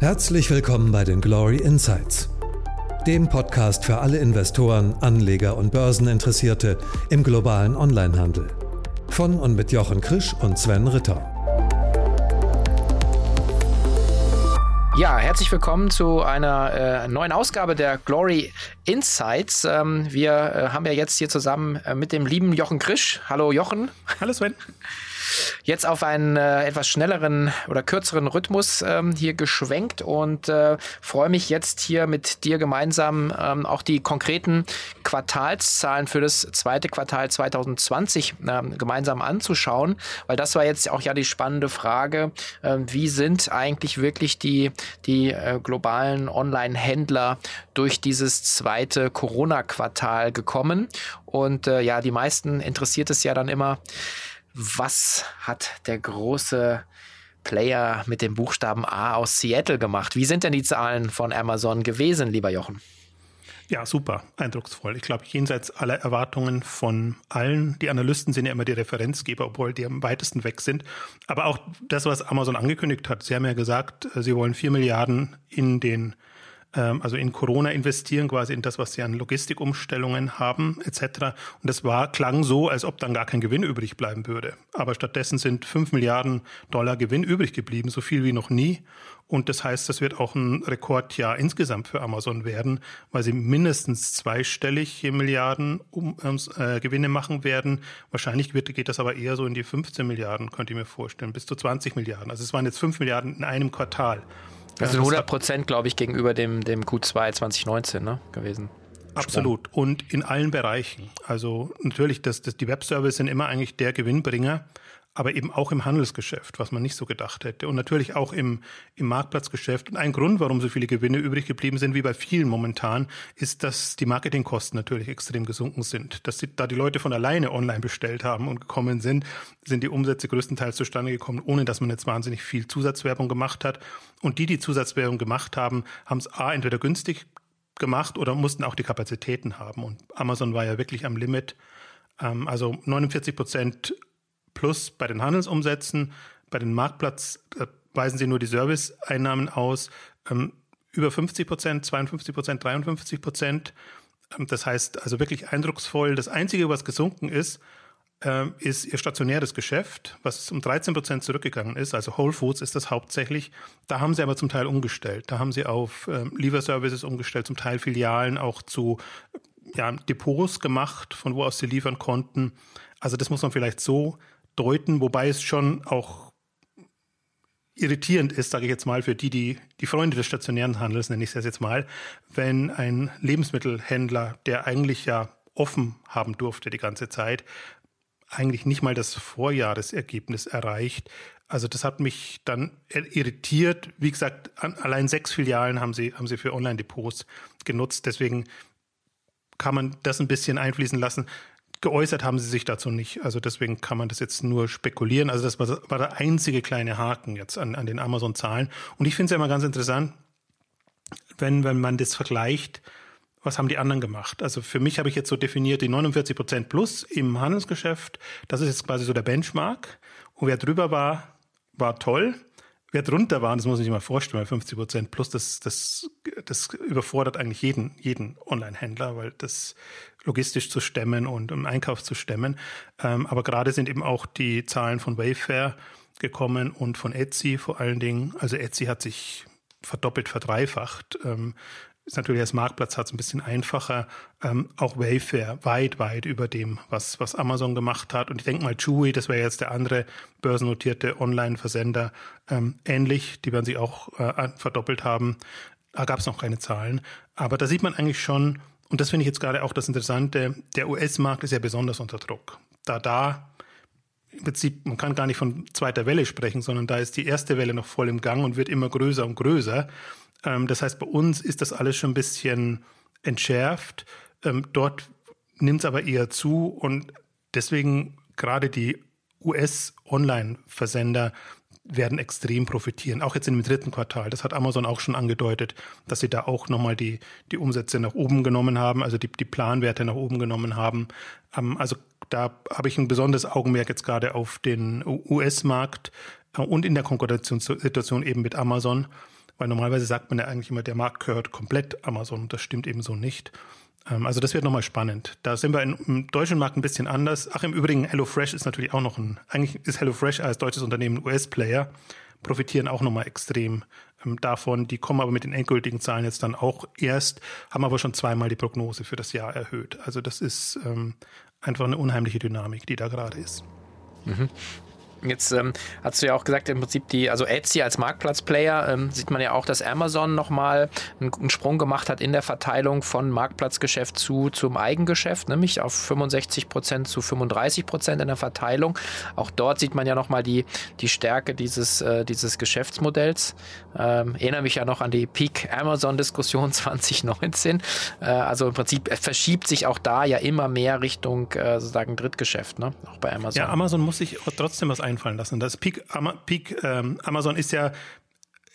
Herzlich willkommen bei den Glory Insights, dem Podcast für alle Investoren, Anleger und Börseninteressierte im globalen Onlinehandel. Von und mit Jochen Krisch und Sven Ritter. Ja, herzlich willkommen zu einer äh, neuen Ausgabe der Glory Insights. Ähm, wir äh, haben ja jetzt hier zusammen äh, mit dem lieben Jochen Krisch. Hallo Jochen. Hallo Sven jetzt auf einen äh, etwas schnelleren oder kürzeren Rhythmus ähm, hier geschwenkt und äh, freue mich jetzt hier mit dir gemeinsam ähm, auch die konkreten Quartalszahlen für das zweite Quartal 2020 ähm, gemeinsam anzuschauen, weil das war jetzt auch ja die spannende Frage, äh, wie sind eigentlich wirklich die, die äh, globalen Online-Händler durch dieses zweite Corona-Quartal gekommen? Und äh, ja, die meisten interessiert es ja dann immer, was hat der große Player mit dem Buchstaben A aus Seattle gemacht? Wie sind denn die Zahlen von Amazon gewesen, lieber Jochen? Ja, super, eindrucksvoll. Ich glaube, jenseits aller Erwartungen von allen, die Analysten sind ja immer die Referenzgeber, obwohl die am weitesten weg sind. Aber auch das, was Amazon angekündigt hat, sie haben ja gesagt, äh, sie wollen vier Milliarden in den ähm, also in Corona investieren, quasi in das, was sie an Logistikumstellungen haben, etc. Und das war, klang so, als ob dann gar kein Gewinn übrig bleiben würde. Aber stattdessen sind fünf Milliarden Dollar Gewinn übrig geblieben, so viel wie noch nie. Und das heißt, das wird auch ein Rekordjahr insgesamt für Amazon werden, weil sie mindestens zweistellig Milliarden um, äh, Gewinne machen werden. Wahrscheinlich wird, geht das aber eher so in die 15 Milliarden, könnte ich mir vorstellen, bis zu 20 Milliarden. Also es waren jetzt 5 Milliarden in einem Quartal. Das sind 100 Prozent, glaube ich, gegenüber dem, dem Q2 2019 ne, gewesen. Absolut. Und in allen Bereichen. Also natürlich, das, das, die Webservice sind immer eigentlich der Gewinnbringer aber eben auch im Handelsgeschäft, was man nicht so gedacht hätte. Und natürlich auch im, im Marktplatzgeschäft. Und ein Grund, warum so viele Gewinne übrig geblieben sind, wie bei vielen momentan, ist, dass die Marketingkosten natürlich extrem gesunken sind. Dass die, da die Leute von alleine online bestellt haben und gekommen sind, sind die Umsätze größtenteils zustande gekommen, ohne dass man jetzt wahnsinnig viel Zusatzwerbung gemacht hat. Und die, die Zusatzwerbung gemacht haben, haben es A, entweder günstig gemacht oder mussten auch die Kapazitäten haben. Und Amazon war ja wirklich am Limit. Ähm, also 49 Prozent plus bei den Handelsumsätzen. Bei den Marktplatz äh, weisen sie nur die Serviceeinnahmen aus. Ähm, über 50 Prozent, 52 Prozent, 53 Prozent. Ähm, das heißt also wirklich eindrucksvoll. Das Einzige, was gesunken ist, ähm, ist ihr stationäres Geschäft, was um 13 Prozent zurückgegangen ist. Also Whole Foods ist das hauptsächlich. Da haben sie aber zum Teil umgestellt. Da haben sie auf ähm, Lieferservices umgestellt, zum Teil Filialen auch zu ja, Depots gemacht, von wo aus sie liefern konnten. Also das muss man vielleicht so deuten, wobei es schon auch irritierend ist, sage ich jetzt mal, für die, die, die Freunde des stationären Handels, nenne ich es jetzt mal, wenn ein Lebensmittelhändler, der eigentlich ja offen haben durfte die ganze Zeit, eigentlich nicht mal das Vorjahresergebnis erreicht. Also das hat mich dann irritiert. Wie gesagt, allein sechs Filialen haben sie, haben sie für Online-Depots genutzt. Deswegen kann man das ein bisschen einfließen lassen. Geäußert haben sie sich dazu nicht. Also deswegen kann man das jetzt nur spekulieren. Also das war, war der einzige kleine Haken jetzt an, an den Amazon-Zahlen. Und ich finde es ja immer ganz interessant, wenn, wenn man das vergleicht, was haben die anderen gemacht? Also für mich habe ich jetzt so definiert, die 49 Prozent plus im Handelsgeschäft, das ist jetzt quasi so der Benchmark. Und wer drüber war, war toll. Wer drunter war, das muss ich sich mal vorstellen, 50 Prozent plus, das, das, das überfordert eigentlich jeden, jeden Online-Händler, weil das logistisch zu stemmen und im Einkauf zu stemmen. Ähm, aber gerade sind eben auch die Zahlen von Wayfair gekommen und von Etsy vor allen Dingen. Also Etsy hat sich verdoppelt, verdreifacht. Ähm, ist natürlich als Marktplatz hat es ein bisschen einfacher. Ähm, auch Wayfair weit, weit über dem, was, was Amazon gemacht hat. Und ich denke mal, Chewy, das wäre jetzt der andere börsennotierte Online-Versender, ähm, ähnlich. Die werden sich auch äh, verdoppelt haben. Da gab es noch keine Zahlen. Aber da sieht man eigentlich schon, und das finde ich jetzt gerade auch das Interessante, der US-Markt ist ja besonders unter Druck. Da da im Prinzip, man kann gar nicht von zweiter Welle sprechen, sondern da ist die erste Welle noch voll im Gang und wird immer größer und größer. Ähm, das heißt, bei uns ist das alles schon ein bisschen entschärft. Ähm, dort nimmt es aber eher zu und deswegen gerade die US-Online-Versender werden extrem profitieren, auch jetzt im dritten Quartal. Das hat Amazon auch schon angedeutet, dass sie da auch nochmal die, die Umsätze nach oben genommen haben, also die, die Planwerte nach oben genommen haben. Ähm, also da habe ich ein besonderes Augenmerk jetzt gerade auf den US-Markt äh, und in der Konkurrenzsituation eben mit Amazon weil normalerweise sagt man ja eigentlich immer, der Markt gehört komplett Amazon das stimmt eben so nicht. Ähm, also das wird nochmal spannend. Da sind wir im deutschen Markt ein bisschen anders. Ach, im Übrigen, HelloFresh ist natürlich auch noch ein, eigentlich ist HelloFresh als deutsches Unternehmen US-Player, profitieren auch nochmal extrem ähm, davon. Die kommen aber mit den endgültigen Zahlen jetzt dann auch erst, haben aber schon zweimal die Prognose für das Jahr erhöht. Also das ist ähm, einfach eine unheimliche Dynamik, die da gerade ist. Mhm. Jetzt ähm, hast du ja auch gesagt, im Prinzip die, also Etsy als Marktplatzplayer, ähm, sieht man ja auch, dass Amazon nochmal einen, einen Sprung gemacht hat in der Verteilung von Marktplatzgeschäft zu zum Eigengeschäft, nämlich auf 65 Prozent zu 35 Prozent in der Verteilung. Auch dort sieht man ja nochmal die, die Stärke dieses, äh, dieses Geschäftsmodells. Ähm, erinnere mich ja noch an die Peak Amazon-Diskussion 2019. Äh, also im Prinzip verschiebt sich auch da ja immer mehr Richtung äh, sozusagen Drittgeschäft, ne? auch bei Amazon. Ja, Amazon muss sich trotzdem was einfallen lassen. Das Peak, Peak ähm, Amazon ist ja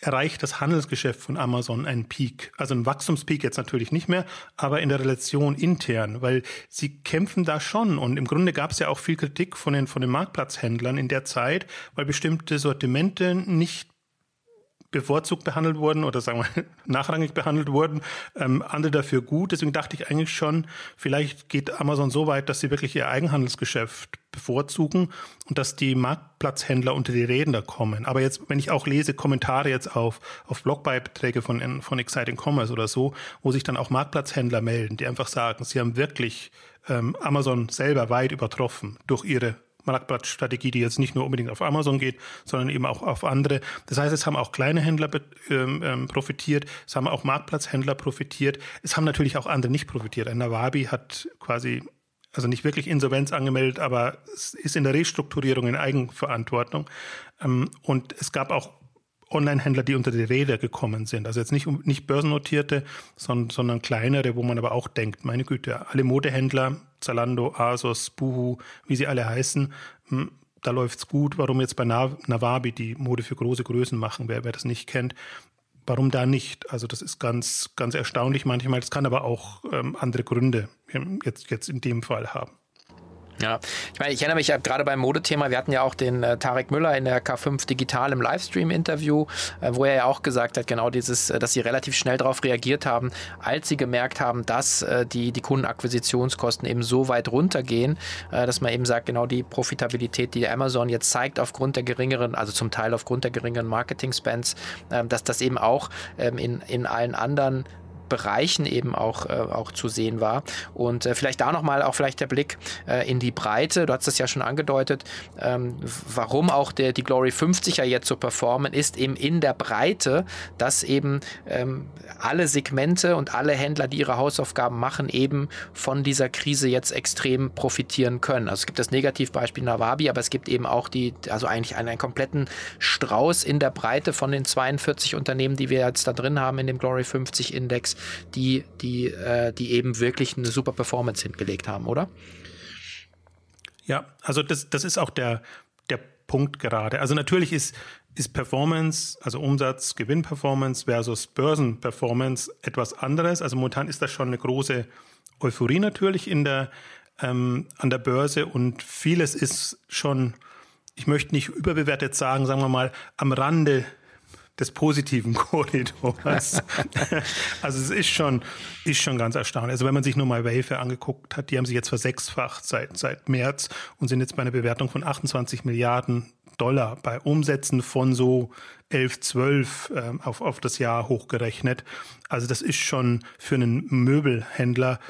erreicht das Handelsgeschäft von Amazon einen Peak. Also ein Wachstumspeak jetzt natürlich nicht mehr, aber in der Relation intern, weil sie kämpfen da schon. Und im Grunde gab es ja auch viel Kritik von den, von den Marktplatzhändlern in der Zeit, weil bestimmte Sortimente nicht bevorzugt behandelt wurden oder sagen wir nachrangig behandelt wurden, ähm, andere dafür gut. Deswegen dachte ich eigentlich schon, vielleicht geht Amazon so weit, dass sie wirklich ihr Eigenhandelsgeschäft bevorzugen und dass die Marktplatzhändler unter die Räder kommen. Aber jetzt, wenn ich auch lese Kommentare jetzt auf, auf Blogbeiträge von, von Exciting Commerce oder so, wo sich dann auch Marktplatzhändler melden, die einfach sagen, sie haben wirklich ähm, Amazon selber weit übertroffen durch ihre Marktplatzstrategie, die jetzt nicht nur unbedingt auf Amazon geht, sondern eben auch auf andere. Das heißt, es haben auch kleine Händler ähm, ähm, profitiert, es haben auch Marktplatzhändler profitiert, es haben natürlich auch andere nicht profitiert. Ein Nawabi hat quasi also nicht wirklich Insolvenz angemeldet, aber es ist in der Restrukturierung in Eigenverantwortung. Ähm, und es gab auch Online-Händler, die unter die Räder gekommen sind. Also jetzt nicht, nicht börsennotierte, sondern, sondern kleinere, wo man aber auch denkt, meine Güte, alle Modehändler, Zalando, Asos, Buhu, wie sie alle heißen, hm, da läuft's gut. Warum jetzt bei Nawabi die Mode für große Größen machen, wer, wer das nicht kennt, warum da nicht? Also das ist ganz, ganz erstaunlich manchmal. Das kann aber auch ähm, andere Gründe jetzt, jetzt in dem Fall haben. Ja, ich meine, ich erinnere mich gerade beim Modethema, wir hatten ja auch den äh, Tarek Müller in der K5 Digital im Livestream-Interview, äh, wo er ja auch gesagt hat, genau dieses, äh, dass sie relativ schnell darauf reagiert haben, als sie gemerkt haben, dass äh, die, die Kundenakquisitionskosten eben so weit runtergehen, äh, dass man eben sagt, genau die Profitabilität, die Amazon jetzt zeigt aufgrund der geringeren, also zum Teil aufgrund der geringeren Marketing-Spends, ähm, dass das eben auch ähm, in, in allen anderen Bereichen eben auch, äh, auch zu sehen war. Und äh, vielleicht da nochmal auch vielleicht der Blick äh, in die Breite. Du hast es ja schon angedeutet, ähm, warum auch der, die Glory 50 ja jetzt so performen, ist eben in der Breite, dass eben ähm, alle Segmente und alle Händler, die ihre Hausaufgaben machen, eben von dieser Krise jetzt extrem profitieren können. Also es gibt das Negativbeispiel Nawabi, aber es gibt eben auch die, also eigentlich einen, einen kompletten Strauß in der Breite von den 42 Unternehmen, die wir jetzt da drin haben in dem Glory 50 Index die, die, äh, die eben wirklich eine super Performance hingelegt haben, oder? Ja, also das, das ist auch der, der Punkt gerade. Also natürlich ist, ist Performance, also Umsatz, Gewinnperformance versus Börsenperformance etwas anderes. Also momentan ist das schon eine große Euphorie natürlich in der, ähm, an der Börse und vieles ist schon, ich möchte nicht überbewertet sagen, sagen wir mal, am Rande des positiven Korridors. also es ist schon, ist schon ganz erstaunlich. Also wenn man sich nur mal Wayfair angeguckt hat, die haben sich jetzt versechsfacht seit, seit März und sind jetzt bei einer Bewertung von 28 Milliarden Dollar bei Umsätzen von so 11, 12 äh, auf, auf das Jahr hochgerechnet. Also das ist schon für einen Möbelhändler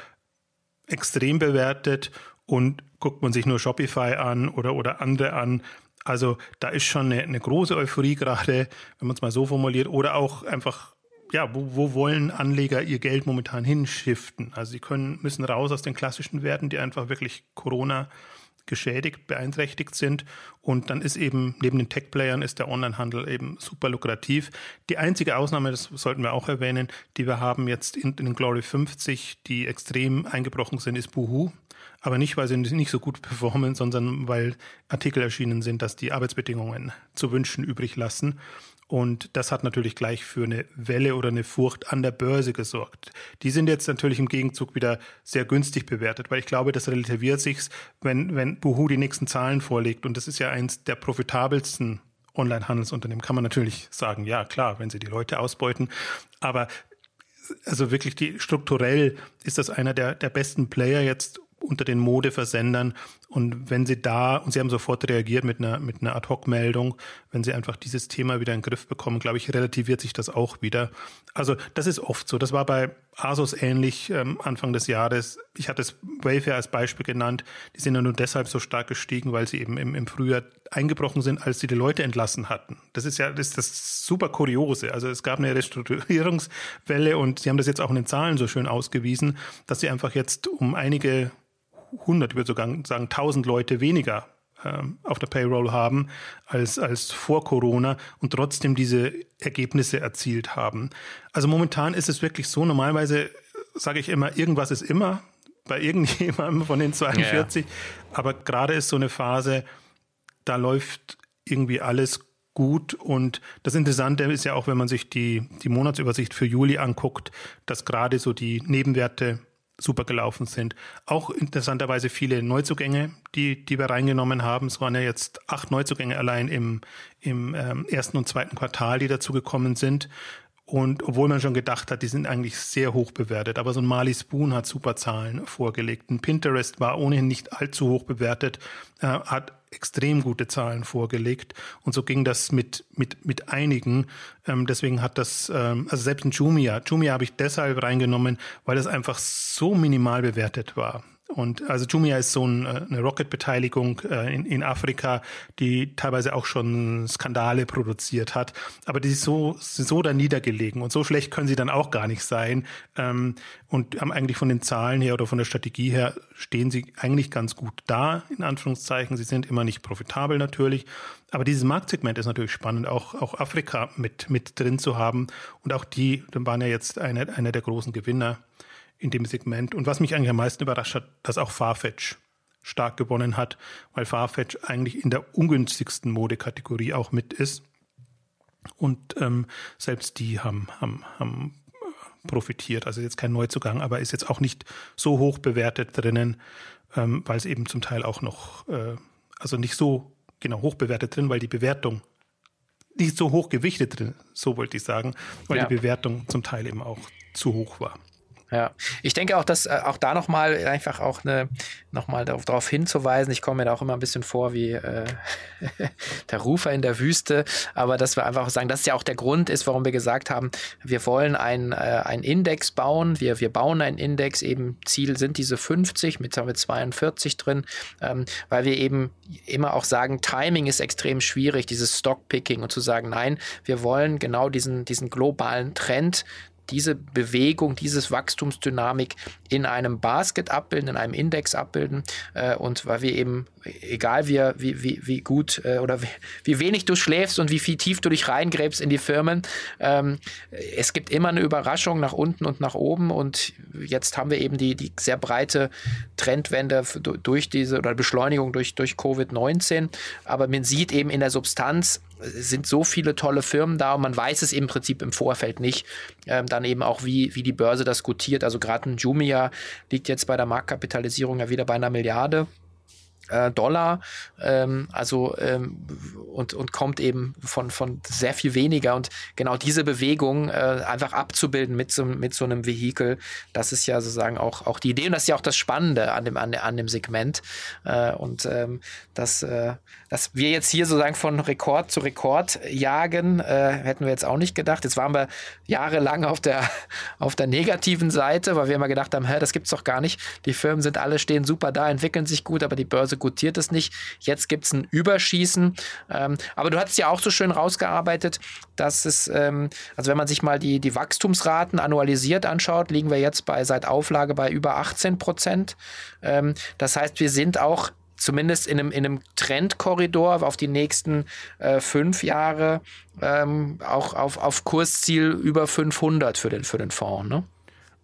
extrem bewertet und guckt man sich nur Shopify an oder, oder andere an, also da ist schon eine, eine große Euphorie gerade, wenn man es mal so formuliert, oder auch einfach ja, wo, wo wollen Anleger ihr Geld momentan hinschiften? Also sie können, müssen raus aus den klassischen Werten, die einfach wirklich Corona geschädigt, beeinträchtigt sind. Und dann ist eben neben den Tech-Playern ist der Onlinehandel eben super lukrativ. Die einzige Ausnahme, das sollten wir auch erwähnen, die wir haben jetzt in, in den Glory 50, die extrem eingebrochen sind, ist Boohoo aber nicht, weil sie nicht so gut performen, sondern weil Artikel erschienen sind, dass die Arbeitsbedingungen zu wünschen übrig lassen. Und das hat natürlich gleich für eine Welle oder eine Furcht an der Börse gesorgt. Die sind jetzt natürlich im Gegenzug wieder sehr günstig bewertet, weil ich glaube, das relativiert sich, wenn, wenn Buhu die nächsten Zahlen vorlegt. Und das ist ja eins der profitabelsten Online-Handelsunternehmen. Kann man natürlich sagen, ja klar, wenn sie die Leute ausbeuten. Aber also wirklich die strukturell ist das einer der, der besten Player jetzt unter den Modeversendern. Und wenn Sie da, und Sie haben sofort reagiert mit einer, mit einer Ad-Hoc-Meldung, wenn Sie einfach dieses Thema wieder in den Griff bekommen, glaube ich, relativiert sich das auch wieder. Also das ist oft so. Das war bei Asus ähnlich ähm, Anfang des Jahres. Ich hatte es Wayfair als Beispiel genannt. Die sind ja nur deshalb so stark gestiegen, weil sie eben im, im Frühjahr eingebrochen sind, als sie die Leute entlassen hatten. Das ist ja das, ist das super Kuriose. Also es gab eine Restrukturierungswelle und sie haben das jetzt auch in den Zahlen so schön ausgewiesen, dass sie einfach jetzt um einige 100, ich würde sogar sagen 1000 Leute weniger ähm, auf der Payroll haben als, als vor Corona und trotzdem diese Ergebnisse erzielt haben. Also momentan ist es wirklich so, normalerweise sage ich immer, irgendwas ist immer bei irgendjemandem von den 42, ja. aber gerade ist so eine Phase, da läuft irgendwie alles gut. Und das Interessante ist ja auch, wenn man sich die, die Monatsübersicht für Juli anguckt, dass gerade so die Nebenwerte super gelaufen sind. Auch interessanterweise viele Neuzugänge, die, die wir reingenommen haben. Es waren ja jetzt acht Neuzugänge allein im, im ähm, ersten und zweiten Quartal, die dazugekommen sind. Und obwohl man schon gedacht hat, die sind eigentlich sehr hoch bewertet. Aber so ein Mali Spoon hat super Zahlen vorgelegt. Ein Pinterest war ohnehin nicht allzu hoch bewertet, äh, hat extrem gute Zahlen vorgelegt. Und so ging das mit, mit, mit einigen. Ähm, deswegen hat das, ähm, also selbst ein Jumia, Jumia habe ich deshalb reingenommen, weil es einfach so minimal bewertet war. Und also Jumia ist so ein, äh, eine Rocket-Beteiligung äh, in, in Afrika, die teilweise auch schon Skandale produziert hat. Aber die ist so, so da niedergelegen und so schlecht können sie dann auch gar nicht sein. Ähm, und haben eigentlich von den Zahlen her oder von der Strategie her stehen sie eigentlich ganz gut da, in Anführungszeichen. Sie sind immer nicht profitabel natürlich. Aber dieses Marktsegment ist natürlich spannend, auch, auch Afrika mit, mit drin zu haben. Und auch die, dann waren ja jetzt einer eine der großen Gewinner in dem Segment. Und was mich eigentlich am meisten überrascht hat, dass auch Farfetch stark gewonnen hat, weil Farfetch eigentlich in der ungünstigsten Modekategorie auch mit ist. Und ähm, selbst die haben, haben, haben äh, profitiert. Also jetzt kein Neuzugang, aber ist jetzt auch nicht so hoch bewertet drinnen, ähm, weil es eben zum Teil auch noch, äh, also nicht so genau hoch bewertet drin, weil die Bewertung nicht so hoch gewichtet drin, so wollte ich sagen, weil ja. die Bewertung zum Teil eben auch zu hoch war. Ja, ich denke auch, dass äh, auch da nochmal einfach auch eine, nochmal darauf, darauf hinzuweisen, ich komme mir da auch immer ein bisschen vor wie äh, der Rufer in der Wüste, aber dass wir einfach sagen, das ja auch der Grund ist, warum wir gesagt haben, wir wollen einen äh, Index bauen, wir, wir bauen einen Index, eben Ziel sind diese 50, mit haben wir 42 drin, ähm, weil wir eben immer auch sagen, Timing ist extrem schwierig, dieses Stockpicking und zu sagen, nein, wir wollen genau diesen, diesen globalen Trend diese Bewegung, dieses Wachstumsdynamik in einem Basket abbilden, in einem Index abbilden. Äh, und weil wir eben, egal wie, wie, wie, gut äh, oder wie, wie, wenig du schläfst und wie viel tief du dich reingräbst in die Firmen, ähm, es gibt immer eine Überraschung nach unten und nach oben. Und jetzt haben wir eben die, die sehr breite Trendwende durch diese oder Beschleunigung durch, durch Covid-19. Aber man sieht eben in der Substanz, sind so viele tolle Firmen da und man weiß es im Prinzip im Vorfeld nicht. Ähm, dann eben auch, wie, wie die Börse das gutiert. Also gerade ein Jumia liegt jetzt bei der Marktkapitalisierung ja wieder bei einer Milliarde äh, Dollar, ähm, also ähm, und, und kommt eben von, von sehr viel weniger. Und genau diese Bewegung äh, einfach abzubilden mit so, mit so einem Vehikel, das ist ja sozusagen auch, auch die Idee und das ist ja auch das Spannende an dem, an, an dem Segment. Äh, und ähm, dass, äh, dass wir jetzt hier sozusagen von Rekord zu Rekord jagen, äh, hätten wir jetzt auch nicht gedacht. Jetzt waren wir jahrelang auf der, auf der negativen Seite, weil wir immer gedacht haben, hä, das gibt's doch gar nicht. Die Firmen sind alle stehen super da, entwickeln sich gut, aber die Börse Börse gutiert es nicht. Jetzt gibt es ein Überschießen. Ähm, aber du hast ja auch so schön rausgearbeitet, dass es, ähm, also wenn man sich mal die, die Wachstumsraten annualisiert anschaut, liegen wir jetzt bei seit Auflage bei über 18 Prozent. Ähm, das heißt, wir sind auch zumindest in einem, in einem Trendkorridor auf die nächsten äh, fünf Jahre ähm, auch auf, auf Kursziel über 500 für den, für den Fonds. Ne?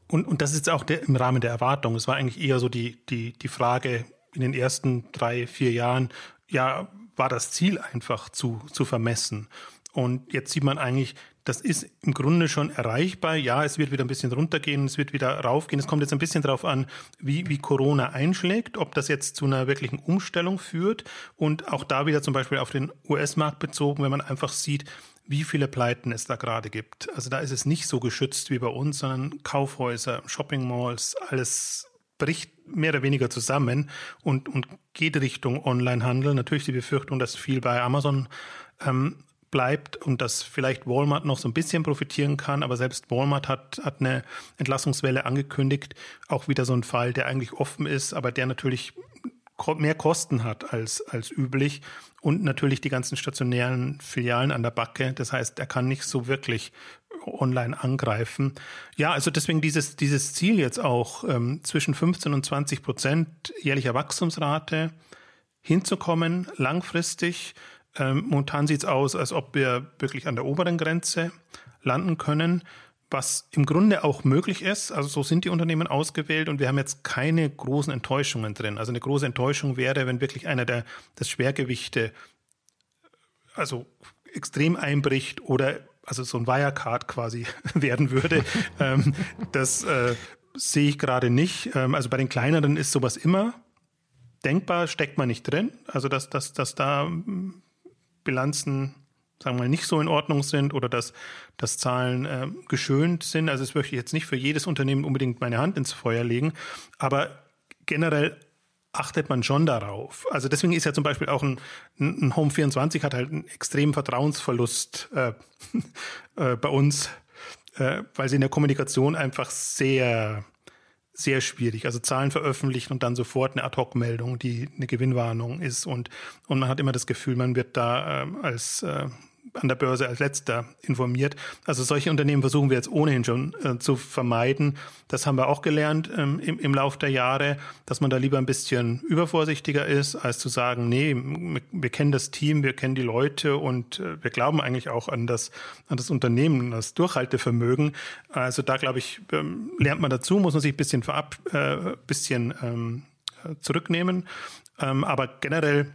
Und, und das ist auch der, im Rahmen der Erwartung. Es war eigentlich eher so die, die, die Frage, in den ersten drei, vier Jahren, ja, war das Ziel einfach zu, zu vermessen. Und jetzt sieht man eigentlich, das ist im Grunde schon erreichbar. Ja, es wird wieder ein bisschen runtergehen, es wird wieder raufgehen. Es kommt jetzt ein bisschen darauf an, wie, wie Corona einschlägt, ob das jetzt zu einer wirklichen Umstellung führt. Und auch da wieder zum Beispiel auf den US-Markt bezogen, wenn man einfach sieht, wie viele Pleiten es da gerade gibt. Also da ist es nicht so geschützt wie bei uns, sondern Kaufhäuser, Shopping Malls, alles bricht mehr oder weniger zusammen und, und geht Richtung Onlinehandel. Natürlich die Befürchtung, dass viel bei Amazon ähm, bleibt und dass vielleicht Walmart noch so ein bisschen profitieren kann, aber selbst Walmart hat, hat eine Entlassungswelle angekündigt. Auch wieder so ein Fall, der eigentlich offen ist, aber der natürlich mehr Kosten hat als, als üblich und natürlich die ganzen stationären Filialen an der Backe. Das heißt, er kann nicht so wirklich online angreifen. Ja, also deswegen dieses, dieses Ziel jetzt auch ähm, zwischen 15 und 20 Prozent jährlicher Wachstumsrate hinzukommen, langfristig ähm, momentan sieht es aus, als ob wir wirklich an der oberen Grenze landen können, was im Grunde auch möglich ist. Also so sind die Unternehmen ausgewählt und wir haben jetzt keine großen Enttäuschungen drin. Also eine große Enttäuschung wäre, wenn wirklich einer der das Schwergewichte also extrem einbricht oder also so ein Wirecard quasi werden würde. ähm, das äh, sehe ich gerade nicht. Ähm, also bei den kleineren ist sowas immer denkbar, steckt man nicht drin. Also dass, dass, dass da Bilanzen sagen wir mal, nicht so in Ordnung sind oder dass, dass Zahlen äh, geschönt sind. Also das möchte ich jetzt nicht für jedes Unternehmen unbedingt meine Hand ins Feuer legen, aber generell achtet man schon darauf. Also deswegen ist ja zum Beispiel auch ein, ein Home 24 hat halt einen extremen Vertrauensverlust äh, äh, bei uns, äh, weil sie in der Kommunikation einfach sehr sehr schwierig. Also Zahlen veröffentlichen und dann sofort eine Ad-Hoc-Meldung, die eine Gewinnwarnung ist und, und man hat immer das Gefühl, man wird da äh, als äh, an der Börse als letzter informiert. Also solche Unternehmen versuchen wir jetzt ohnehin schon äh, zu vermeiden. Das haben wir auch gelernt ähm, im, im Lauf der Jahre, dass man da lieber ein bisschen übervorsichtiger ist, als zu sagen, nee, wir kennen das Team, wir kennen die Leute und äh, wir glauben eigentlich auch an das, an das Unternehmen, das Durchhaltevermögen. Also da, glaube ich, ähm, lernt man dazu, muss man sich ein bisschen vorab, äh, bisschen ähm, zurücknehmen. Ähm, aber generell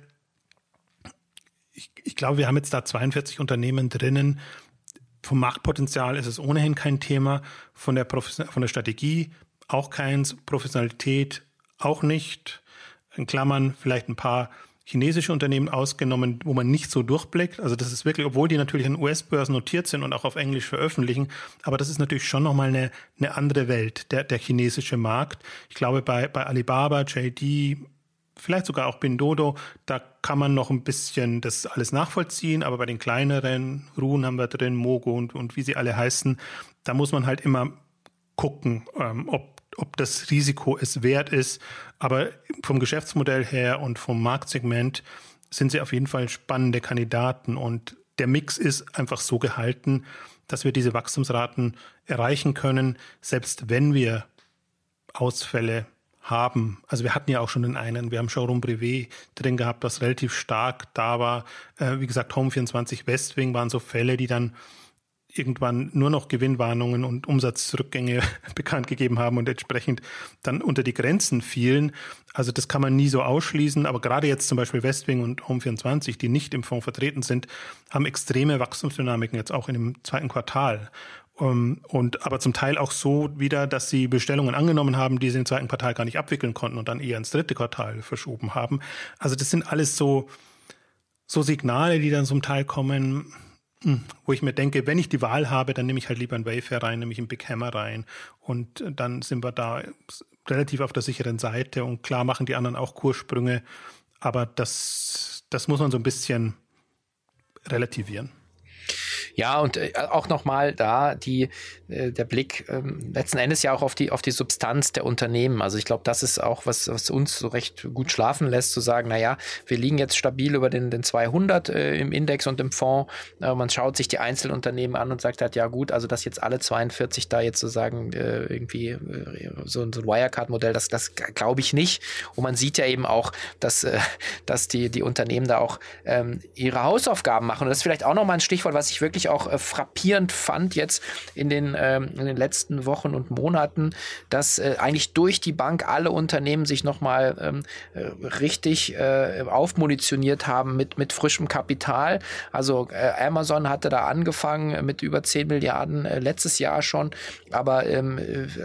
ich, ich glaube, wir haben jetzt da 42 Unternehmen drinnen. Vom Marktpotenzial ist es ohnehin kein Thema. Von der, Profession von der Strategie auch keins. Professionalität auch nicht. In Klammern vielleicht ein paar chinesische Unternehmen ausgenommen, wo man nicht so durchblickt. Also das ist wirklich, obwohl die natürlich an US-Börsen notiert sind und auch auf Englisch veröffentlichen, aber das ist natürlich schon nochmal eine, eine andere Welt, der, der chinesische Markt. Ich glaube, bei, bei Alibaba, JD, vielleicht sogar auch Bindodo, da kann man noch ein bisschen das alles nachvollziehen, aber bei den kleineren, Ruhen haben wir drin, Mogo und, und wie sie alle heißen, da muss man halt immer gucken, ähm, ob, ob das Risiko es wert ist. Aber vom Geschäftsmodell her und vom Marktsegment sind sie auf jeden Fall spannende Kandidaten und der Mix ist einfach so gehalten, dass wir diese Wachstumsraten erreichen können, selbst wenn wir Ausfälle haben. Also wir hatten ja auch schon den einen, wir haben Showroom Privé drin gehabt, was relativ stark da war. Äh, wie gesagt, Home 24 Westwing waren so Fälle, die dann irgendwann nur noch Gewinnwarnungen und Umsatzzurückgänge bekannt gegeben haben und entsprechend dann unter die Grenzen fielen. Also das kann man nie so ausschließen, aber gerade jetzt zum Beispiel Westwing und Home24, die nicht im Fonds vertreten sind, haben extreme Wachstumsdynamiken jetzt auch in dem zweiten Quartal. Um, ähm, und aber zum Teil auch so wieder, dass sie Bestellungen angenommen haben, die sie im zweiten Quartal gar nicht abwickeln konnten und dann eher ins dritte Quartal verschoben haben. Also das sind alles so, so Signale, die dann zum Teil kommen, hm, wo ich mir denke, wenn ich die Wahl habe, dann nehme ich halt lieber ein Wayfair rein, nehme ich einen Big Hammer rein und dann sind wir da relativ auf der sicheren Seite und klar machen die anderen auch Kurssprünge, aber das, das muss man so ein bisschen relativieren. Ja, und äh, auch nochmal da die, äh, der Blick ähm, letzten Endes ja auch auf die, auf die Substanz der Unternehmen. Also ich glaube, das ist auch, was, was uns so recht gut schlafen lässt, zu sagen, naja, wir liegen jetzt stabil über den, den 200 äh, im Index und im Fonds. Äh, man schaut sich die Einzelunternehmen an und sagt halt, ja gut, also dass jetzt alle 42 da jetzt sozusagen äh, irgendwie äh, so, so ein Wirecard-Modell, das, das glaube ich nicht. Und man sieht ja eben auch, dass, äh, dass die, die Unternehmen da auch ähm, ihre Hausaufgaben machen. Und das ist vielleicht auch nochmal ein Stichwort, was ich wirklich ich auch äh, frappierend fand jetzt in den, ähm, in den letzten Wochen und Monaten, dass äh, eigentlich durch die Bank alle Unternehmen sich nochmal ähm, äh, richtig aufmunitioniert haben mit, mit frischem Kapital. Also Amazon hatte da angefangen mit über 10 Milliarden letztes Jahr schon, aber ähm,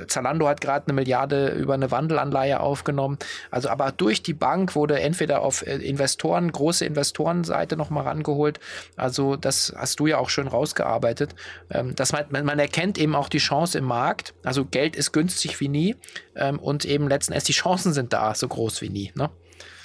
Zalando hat gerade eine Milliarde über eine Wandelanleihe aufgenommen. Also aber durch die Bank wurde entweder auf Investoren, große Investorenseite nochmal rangeholt. Also das hast du ja auch schön rausgearbeitet. Ähm, dass man, man erkennt eben auch die Chance im Markt. Also Geld ist günstig wie nie ähm, und eben letzten Endes die Chancen sind da so groß wie nie. Ne?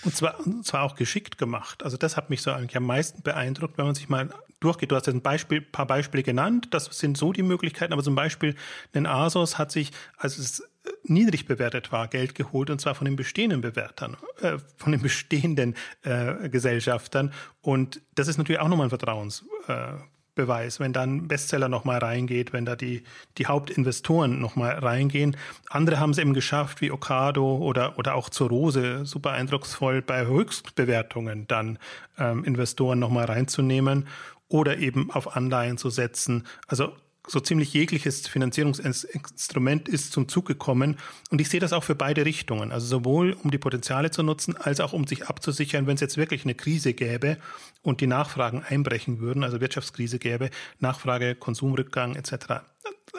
Und zwar, und zwar auch geschickt gemacht. Also das hat mich so eigentlich am meisten beeindruckt, wenn man sich mal durchgeht. Du hast jetzt ein Beispiel, paar Beispiele genannt. Das sind so die Möglichkeiten. Aber zum Beispiel, ein Asos hat sich, als es niedrig bewertet war, Geld geholt und zwar von den bestehenden Bewertern, äh, von den bestehenden äh, Gesellschaftern. Und das ist natürlich auch nochmal ein Vertrauens. Äh, Beweis, wenn dann Bestseller nochmal reingeht, wenn da die, die Hauptinvestoren nochmal reingehen. Andere haben es eben geschafft, wie Ocado oder, oder auch Zorose, super eindrucksvoll bei Höchstbewertungen dann ähm, Investoren nochmal reinzunehmen oder eben auf Anleihen zu setzen. Also so ziemlich jegliches Finanzierungsinstrument ist zum Zug gekommen. Und ich sehe das auch für beide Richtungen. Also sowohl um die Potenziale zu nutzen, als auch um sich abzusichern, wenn es jetzt wirklich eine Krise gäbe und die Nachfragen einbrechen würden, also Wirtschaftskrise gäbe, Nachfrage, Konsumrückgang etc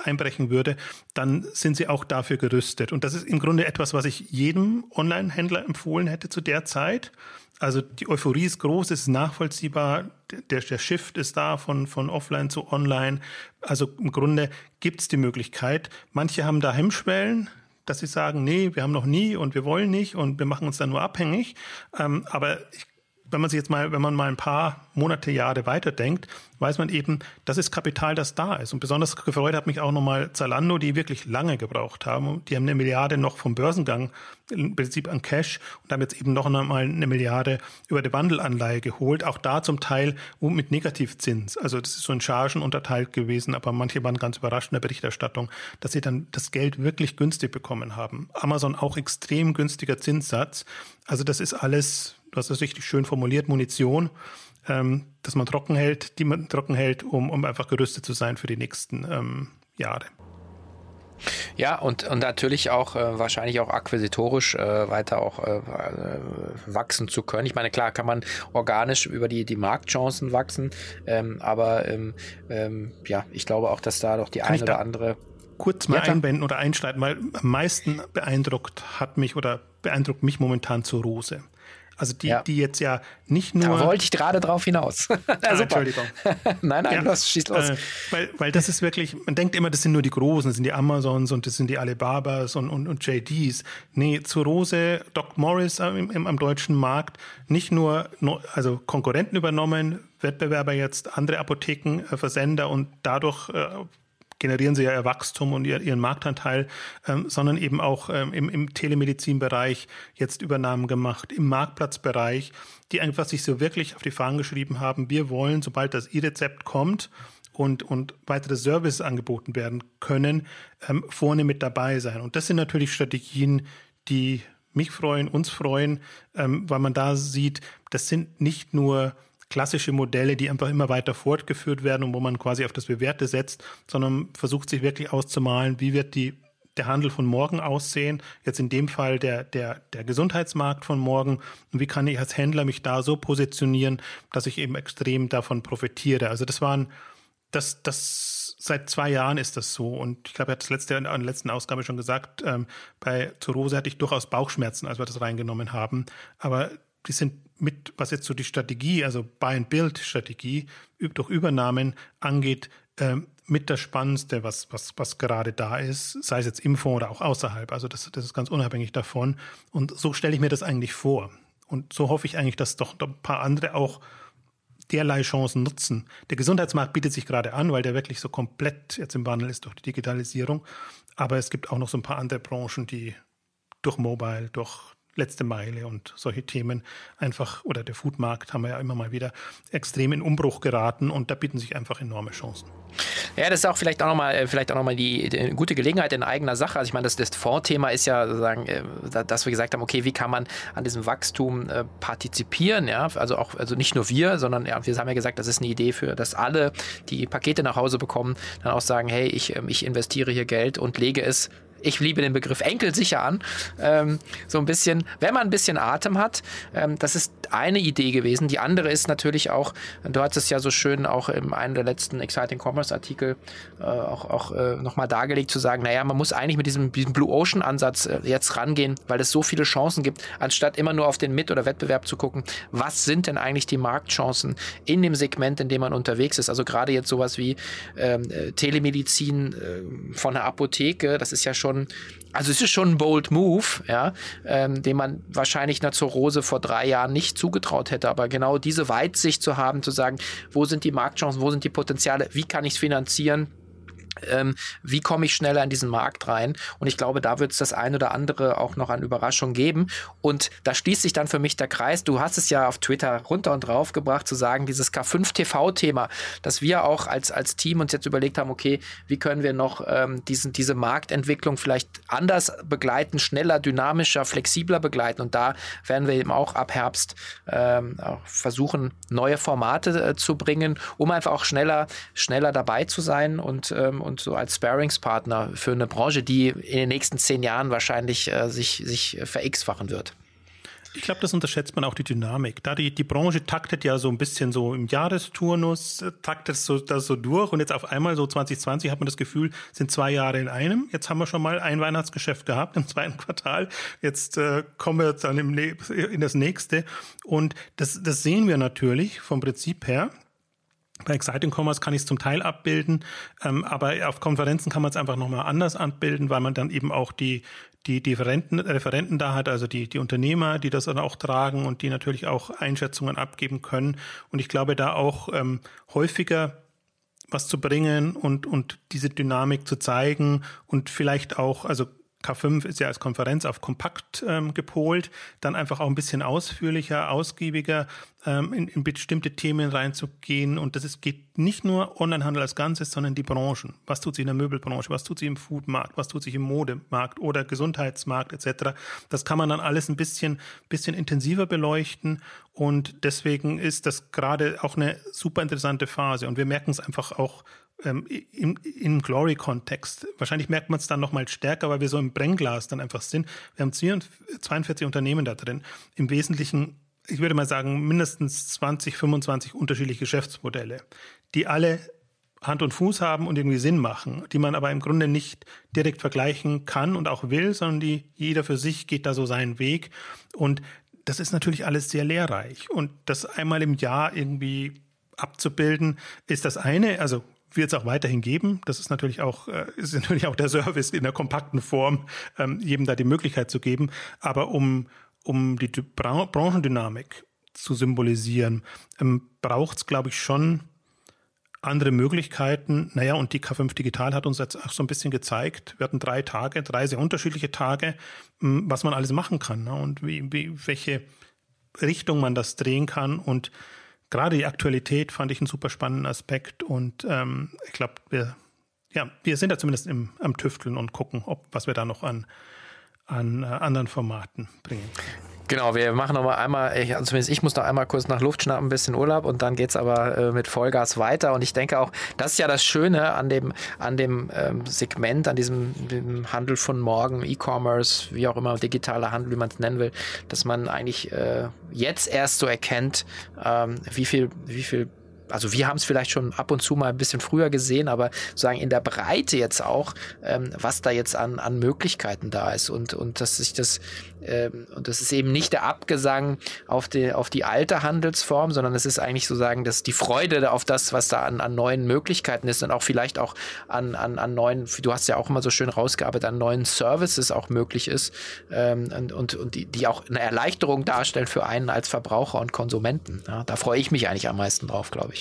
einbrechen würde, dann sind sie auch dafür gerüstet. Und das ist im Grunde etwas, was ich jedem Online-Händler empfohlen hätte zu der Zeit. Also die Euphorie ist groß, es ist nachvollziehbar, der, der Shift ist da von, von offline zu online. Also im Grunde gibt es die Möglichkeit. Manche haben da Hemmschwellen, dass sie sagen, nee, wir haben noch nie und wir wollen nicht und wir machen uns dann nur abhängig. Ähm, aber ich wenn man sich jetzt mal, wenn man mal ein paar Monate, Jahre weiterdenkt, weiß man eben, das ist Kapital, das da ist. Und besonders gefreut hat mich auch nochmal Zalando, die wirklich lange gebraucht haben. Die haben eine Milliarde noch vom Börsengang im Prinzip an Cash und haben jetzt eben noch einmal eine Milliarde über die Wandelanleihe geholt. Auch da zum Teil mit Negativzins. Also das ist so in Chargen unterteilt gewesen, aber manche waren ganz überrascht in der Berichterstattung, dass sie dann das Geld wirklich günstig bekommen haben. Amazon auch extrem günstiger Zinssatz. Also das ist alles du hast das richtig schön formuliert, Munition, ähm, dass man trocken hält, die man trocken hält, um, um einfach gerüstet zu sein für die nächsten ähm, Jahre. Ja, und, und natürlich auch äh, wahrscheinlich auch akquisitorisch äh, weiter auch äh, äh wachsen zu können. Ich meine, klar kann man organisch über die, die Marktchancen wachsen, ähm, aber ähm, ähm, ja, ich glaube auch, dass da doch die eine oder andere. Kurz mal ja, einbinden oder einschneiden, weil am meisten beeindruckt hat mich oder beeindruckt mich momentan zur Rose. Also die, ja. die jetzt ja nicht nur. Da wollte ich gerade drauf hinaus. ah, Entschuldigung. nein, nein, ja, los, schieß los. Äh, weil, weil das ist wirklich, man denkt immer, das sind nur die Großen, das sind die Amazons und das sind die Alibabas und, und, und JDs. Nee, zu Rose, Doc Morris im, im, am deutschen Markt nicht nur, also Konkurrenten übernommen, Wettbewerber jetzt, andere Apotheken, äh, Versender und dadurch äh, generieren sie ja ihr Wachstum und ihren Marktanteil, ähm, sondern eben auch ähm, im, im Telemedizinbereich jetzt Übernahmen gemacht, im Marktplatzbereich, die einfach sich so wirklich auf die Fahnen geschrieben haben, wir wollen, sobald das E-Rezept kommt, und, und weitere Services angeboten werden können, ähm, vorne mit dabei sein. Und das sind natürlich Strategien, die mich freuen, uns freuen, ähm, weil man da sieht, das sind nicht nur klassische Modelle, die einfach immer weiter fortgeführt werden und wo man quasi auf das Bewährte setzt, sondern versucht sich wirklich auszumalen, wie wird die der Handel von morgen aussehen, jetzt in dem Fall der, der, der Gesundheitsmarkt von morgen. Und wie kann ich als Händler mich da so positionieren, dass ich eben extrem davon profitiere. Also das waren, das, das seit zwei Jahren ist das so. Und ich glaube, er hat das letzte in der letzten Ausgabe schon gesagt, ähm, bei Zurose hatte ich durchaus Bauchschmerzen, als wir das reingenommen haben, aber die sind mit, was jetzt so die Strategie, also Buy-and-Build-Strategie durch Übernahmen angeht, ähm, mit das Spannendste, was, was, was gerade da ist, sei es jetzt im Fonds oder auch außerhalb. Also das, das ist ganz unabhängig davon. Und so stelle ich mir das eigentlich vor. Und so hoffe ich eigentlich, dass doch ein paar andere auch derlei Chancen nutzen. Der Gesundheitsmarkt bietet sich gerade an, weil der wirklich so komplett jetzt im Wandel ist durch die Digitalisierung. Aber es gibt auch noch so ein paar andere Branchen, die durch Mobile, durch letzte Meile und solche Themen einfach, oder der Foodmarkt haben wir ja immer mal wieder extrem in Umbruch geraten und da bieten sich einfach enorme Chancen. Ja, das ist auch vielleicht auch nochmal äh, vielleicht auch noch mal die, die, gute Gelegenheit in eigener Sache. Also ich meine, das, das Fondsthema ist ja sozusagen, äh, dass wir gesagt haben, okay, wie kann man an diesem Wachstum äh, partizipieren? Ja, also auch, also nicht nur wir, sondern ja, wir haben ja gesagt, das ist eine Idee für, dass alle, die Pakete nach Hause bekommen, dann auch sagen, hey, ich, ich investiere hier Geld und lege es ich liebe den Begriff enkelsicher an. Ähm, so ein bisschen, wenn man ein bisschen Atem hat, ähm, das ist eine Idee gewesen. Die andere ist natürlich auch, du hattest es ja so schön auch in einem der letzten Exciting Commerce Artikel äh, auch, auch äh, nochmal dargelegt zu sagen, naja, man muss eigentlich mit diesem, diesem Blue Ocean Ansatz äh, jetzt rangehen, weil es so viele Chancen gibt, anstatt immer nur auf den Mit- oder Wettbewerb zu gucken, was sind denn eigentlich die Marktchancen in dem Segment, in dem man unterwegs ist. Also gerade jetzt sowas wie ähm, äh, Telemedizin äh, von der Apotheke, das ist ja schon also es ist schon ein bold Move, ja, ähm, den man wahrscheinlich einer Zurose vor drei Jahren nicht zugetraut hätte. Aber genau diese Weitsicht zu haben, zu sagen, wo sind die Marktchancen, wo sind die Potenziale, wie kann ich es finanzieren, ähm, wie komme ich schneller in diesen Markt rein? Und ich glaube, da wird es das ein oder andere auch noch an Überraschung geben. Und da schließt sich dann für mich der Kreis. Du hast es ja auf Twitter runter und drauf gebracht, zu sagen, dieses K5-TV-Thema, dass wir auch als, als Team uns jetzt überlegt haben, okay, wie können wir noch ähm, diesen, diese Marktentwicklung vielleicht anders begleiten, schneller, dynamischer, flexibler begleiten. Und da werden wir eben auch ab Herbst ähm, auch versuchen, neue Formate äh, zu bringen, um einfach auch schneller, schneller dabei zu sein und ähm, und so als Sparingspartner für eine Branche, die in den nächsten zehn Jahren wahrscheinlich äh, sich, sich ver-X-fachen wird. Ich glaube, das unterschätzt man auch die Dynamik. Da die, die Branche taktet ja so ein bisschen so im Jahresturnus, äh, taktet so, das so durch und jetzt auf einmal so 2020 hat man das Gefühl, sind zwei Jahre in einem. Jetzt haben wir schon mal ein Weihnachtsgeschäft gehabt im zweiten Quartal. Jetzt äh, kommen wir dann im, in das nächste. Und das, das sehen wir natürlich vom Prinzip her. Bei Exciting Commerce kann ich es zum Teil abbilden, ähm, aber auf Konferenzen kann man es einfach nochmal anders abbilden, weil man dann eben auch die, die, die Referenten, Referenten da hat, also die, die Unternehmer, die das dann auch tragen und die natürlich auch Einschätzungen abgeben können. Und ich glaube, da auch ähm, häufiger was zu bringen und, und diese Dynamik zu zeigen und vielleicht auch, also K5 ist ja als Konferenz auf kompakt ähm, gepolt, dann einfach auch ein bisschen ausführlicher, ausgiebiger ähm, in, in, bestimmte Themen reinzugehen. Und das ist, geht nicht nur Onlinehandel als Ganzes, sondern die Branchen. Was tut sich in der Möbelbranche? Was tut sich im Foodmarkt? Was tut sich im Modemarkt oder Gesundheitsmarkt etc.? Das kann man dann alles ein bisschen, bisschen intensiver beleuchten. Und deswegen ist das gerade auch eine super interessante Phase. Und wir merken es einfach auch ähm, im, im Glory-Kontext. Wahrscheinlich merkt man es dann noch mal stärker, weil wir so im Brennglas dann einfach sind. Wir haben 42 Unternehmen da drin. Im Wesentlichen, ich würde mal sagen, mindestens 20, 25 unterschiedliche Geschäftsmodelle, die alle Hand und Fuß haben und irgendwie Sinn machen, die man aber im Grunde nicht direkt vergleichen kann und auch will, sondern die jeder für sich geht da so seinen Weg. Und das ist natürlich alles sehr lehrreich. Und das einmal im Jahr irgendwie abzubilden, ist das eine. Also wird es auch weiterhin geben. Das ist natürlich auch, äh, ist natürlich auch der Service in der kompakten Form, ähm, jedem da die Möglichkeit zu geben. Aber um, um die Bra Branchendynamik zu symbolisieren, ähm, braucht es, glaube ich, schon andere Möglichkeiten. Naja, und die K5 Digital hat uns jetzt auch so ein bisschen gezeigt. Wir hatten drei Tage, drei sehr unterschiedliche Tage, ähm, was man alles machen kann ne? und wie, wie, welche Richtung man das drehen kann. Und gerade die Aktualität fand ich einen super spannenden Aspekt und ähm, ich glaube, wir, ja, wir sind da zumindest im, am Tüfteln und gucken, ob, was wir da noch an, an äh, anderen Formaten bringen. Genau, wir machen noch mal einmal, ich, also zumindest ich muss noch einmal kurz nach Luft schnappen, ein bisschen Urlaub und dann geht es aber äh, mit Vollgas weiter. Und ich denke auch, das ist ja das Schöne an dem, an dem ähm, Segment, an diesem Handel von morgen, E-Commerce, wie auch immer, digitaler Handel, wie man es nennen will, dass man eigentlich äh, jetzt erst so erkennt, ähm, wie viel, wie viel also wir haben es vielleicht schon ab und zu mal ein bisschen früher gesehen, aber sozusagen in der Breite jetzt auch, ähm, was da jetzt an, an Möglichkeiten da ist und, und dass sich das, ähm, und das ist eben nicht der Abgesang auf die, auf die alte Handelsform, sondern es ist eigentlich sozusagen dass die Freude auf das, was da an, an neuen Möglichkeiten ist und auch vielleicht auch an, an, an neuen, du hast ja auch immer so schön rausgearbeitet, an neuen Services auch möglich ist ähm, und, und, und die, die auch eine Erleichterung darstellen für einen als Verbraucher und Konsumenten. Ja, da freue ich mich eigentlich am meisten drauf, glaube ich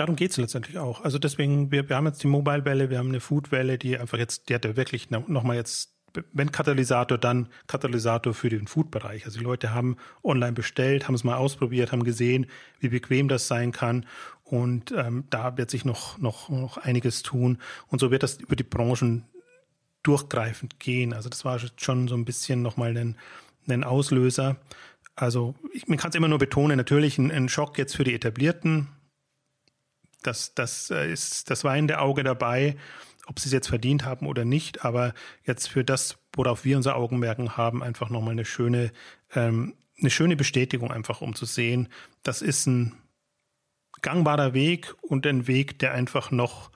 darum geht es letztendlich auch. Also deswegen, wir, wir haben jetzt die Mobile-Welle, wir haben eine Food-Welle, die einfach jetzt, die hat ja wirklich nochmal jetzt, wenn Katalysator, dann Katalysator für den Food-Bereich. Also die Leute haben online bestellt, haben es mal ausprobiert, haben gesehen, wie bequem das sein kann Und ähm, da wird sich noch, noch, noch einiges tun. Und so wird das über die Branchen durchgreifend gehen. Also das war schon so ein bisschen nochmal ein, ein Auslöser. Also ich, man kann es immer nur betonen, natürlich ein, ein, Schock jetzt für die Etablierten. Das, das äh, ist das weinende Auge dabei, ob sie es jetzt verdient haben oder nicht. Aber jetzt für das, worauf wir unser Augenmerken haben, einfach nochmal eine schöne, ähm, eine schöne Bestätigung, einfach um zu sehen, das ist ein gangbarer Weg und ein Weg, der einfach noch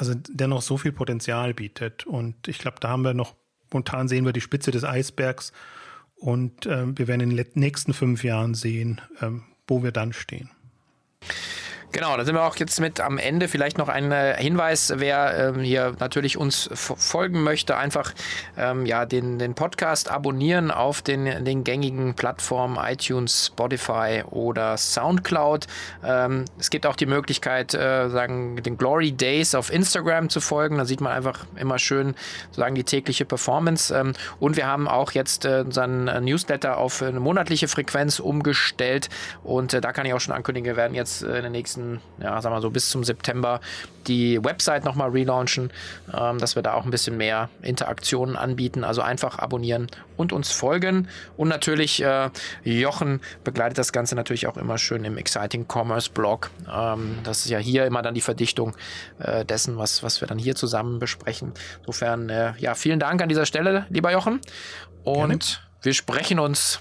also der noch so viel Potenzial bietet. Und ich glaube, da haben wir noch, momentan sehen wir die Spitze des Eisbergs und äh, wir werden in den nächsten fünf Jahren sehen, ähm, wo wir dann stehen. Genau, da sind wir auch jetzt mit am Ende. Vielleicht noch ein äh, Hinweis, wer ähm, hier natürlich uns folgen möchte, einfach ähm, ja, den, den Podcast abonnieren auf den, den gängigen Plattformen iTunes, Spotify oder Soundcloud. Ähm, es gibt auch die Möglichkeit, äh, sagen, den Glory Days auf Instagram zu folgen. Da sieht man einfach immer schön sagen, die tägliche Performance. Ähm, und wir haben auch jetzt äh, unseren äh, Newsletter auf eine monatliche Frequenz umgestellt. Und äh, da kann ich auch schon ankündigen, wir werden jetzt äh, in den nächsten nächsten, ja, sagen wir so, bis zum September die Website nochmal relaunchen, ähm, dass wir da auch ein bisschen mehr Interaktionen anbieten. Also einfach abonnieren und uns folgen. Und natürlich, äh, Jochen begleitet das Ganze natürlich auch immer schön im Exciting Commerce Blog. Ähm, das ist ja hier immer dann die Verdichtung äh, dessen, was, was wir dann hier zusammen besprechen. Insofern, äh, ja, vielen Dank an dieser Stelle, lieber Jochen. Und Gerne. wir sprechen uns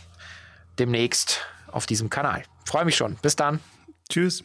demnächst auf diesem Kanal. Freue mich schon. Bis dann. Tschüss.